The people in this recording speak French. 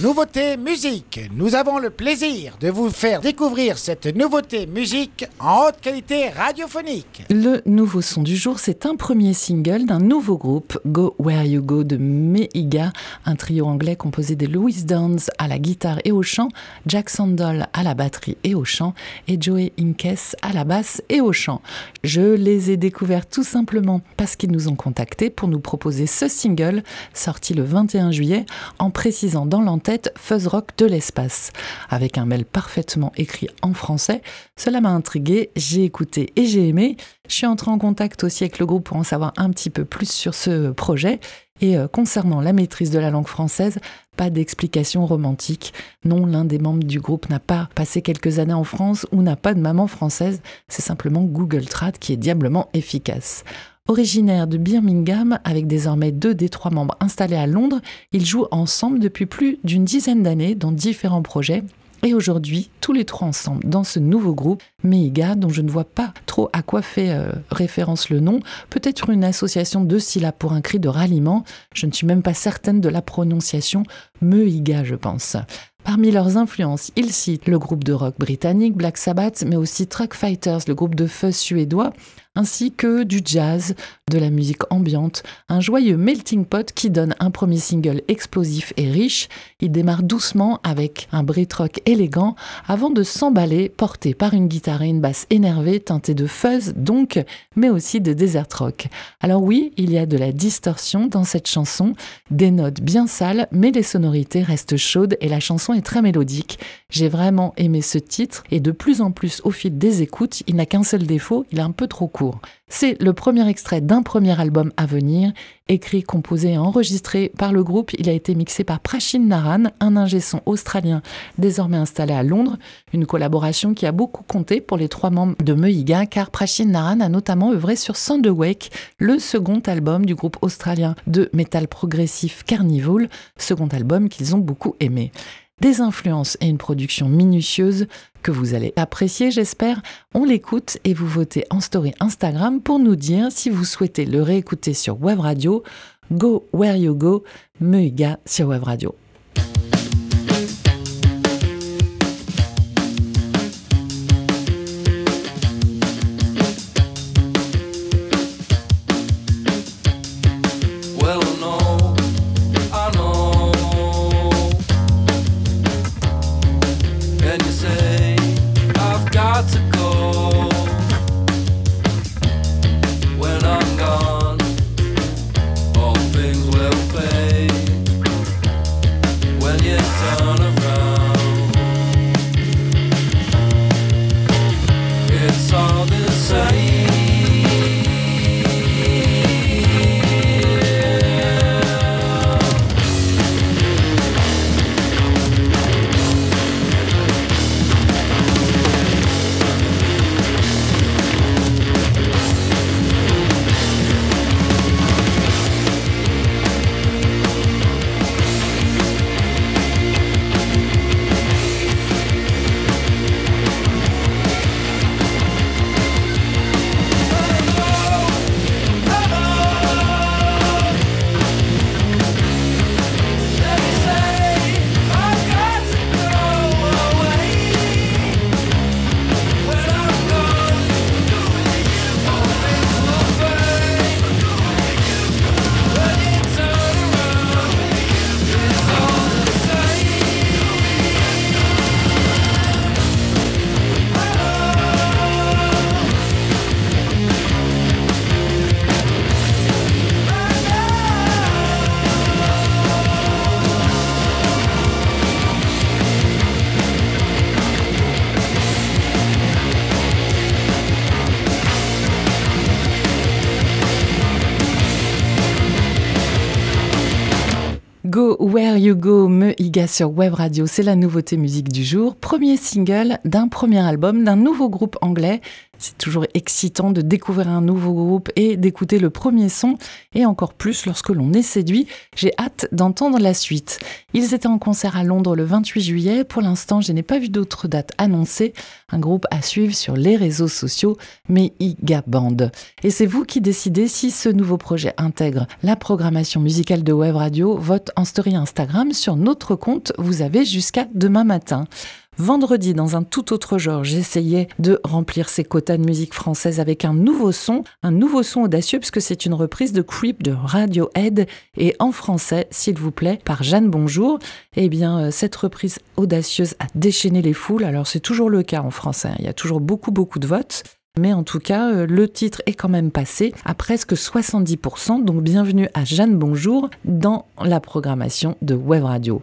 Nouveauté musique. Nous avons le plaisir de vous faire découvrir cette nouveauté musique en haute qualité radiophonique. Le nouveau son du jour, c'est un premier single d'un nouveau groupe, Go Where You Go de Meiga, un trio anglais composé de Louis Downs à la guitare et au chant, Jack Sandol à la batterie et au chant, et Joey Inkes à la basse et au chant. Je les ai découverts tout simplement parce qu'ils nous ont contactés pour nous proposer ce single, sorti le 21 juillet, en précisant dans l'antenne Fuzz Rock de l'espace. Avec un mail parfaitement écrit en français, cela m'a intrigué, j'ai écouté et j'ai aimé. Je suis entré en contact aussi avec le groupe pour en savoir un petit peu plus sur ce projet. Et euh, concernant la maîtrise de la langue française, pas d'explication romantique. Non, l'un des membres du groupe n'a pas passé quelques années en France ou n'a pas de maman française. C'est simplement Google Trad qui est diablement efficace. Originaire de Birmingham, avec désormais deux des trois membres installés à Londres, ils jouent ensemble depuis plus d'une dizaine d'années dans différents projets. Et aujourd'hui, tous les trois ensemble dans ce nouveau groupe, Meiga, dont je ne vois pas trop à quoi fait euh, référence le nom, peut-être une association de syllabes pour un cri de ralliement. Je ne suis même pas certaine de la prononciation Meiga, je pense. Parmi leurs influences, ils citent le groupe de rock britannique Black Sabbath, mais aussi Truck Fighters, le groupe de fuzz suédois, ainsi que du jazz, de la musique ambiante, un joyeux melting pot qui donne un premier single explosif et riche. Il démarre doucement avec un Brit rock élégant avant de s'emballer, porté par une guitare et une basse énervée teintée de fuzz donc, mais aussi de desert rock. Alors oui, il y a de la distorsion dans cette chanson, des notes bien sales, mais les sonorités restent chaudes et la chanson est très mélodique. J'ai vraiment aimé ce titre et de plus en plus au fil des écoutes, il n'a qu'un seul défaut, il est un peu trop court. C'est le premier extrait d'un premier album à venir, écrit, composé et enregistré par le groupe. Il a été mixé par Prashin Naran, un ingé son australien désormais installé à Londres. Une collaboration qui a beaucoup compté pour les trois membres de Meiga, car Prashin Naran a notamment œuvré sur Wake, le second album du groupe australien de métal progressif Carnival, second album qu'ils ont beaucoup aimé des influences et une production minutieuse que vous allez apprécier, j'espère. On l'écoute et vous votez en story Instagram pour nous dire si vous souhaitez le réécouter sur Web Radio. Go Where You Go, Meuga sur Web Radio. You say. I've got to Go Where You Go, Me Iga sur Web Radio, c'est la nouveauté musique du jour. Premier single d'un premier album d'un nouveau groupe anglais. C'est toujours excitant de découvrir un nouveau groupe et d'écouter le premier son, et encore plus lorsque l'on est séduit. J'ai hâte d'entendre la suite. Ils étaient en concert à Londres le 28 juillet. Pour l'instant, je n'ai pas vu d'autres dates annoncées. Un groupe à suivre sur les réseaux sociaux, mais Iga Band. Et c'est vous qui décidez si ce nouveau projet intègre la programmation musicale de Web Radio. Vote en story Instagram sur notre compte. Vous avez jusqu'à demain matin. Vendredi, dans un tout autre genre, j'essayais de remplir ces quotas de musique française avec un nouveau son, un nouveau son audacieux, puisque c'est une reprise de Creep de Radiohead et en français, s'il vous plaît, par Jeanne Bonjour. Eh bien, euh, cette reprise audacieuse a déchaîné les foules. Alors, c'est toujours le cas en français. Hein. Il y a toujours beaucoup, beaucoup de votes. Mais en tout cas, euh, le titre est quand même passé à presque 70%. Donc bienvenue à Jeanne Bonjour dans la programmation de Web Radio.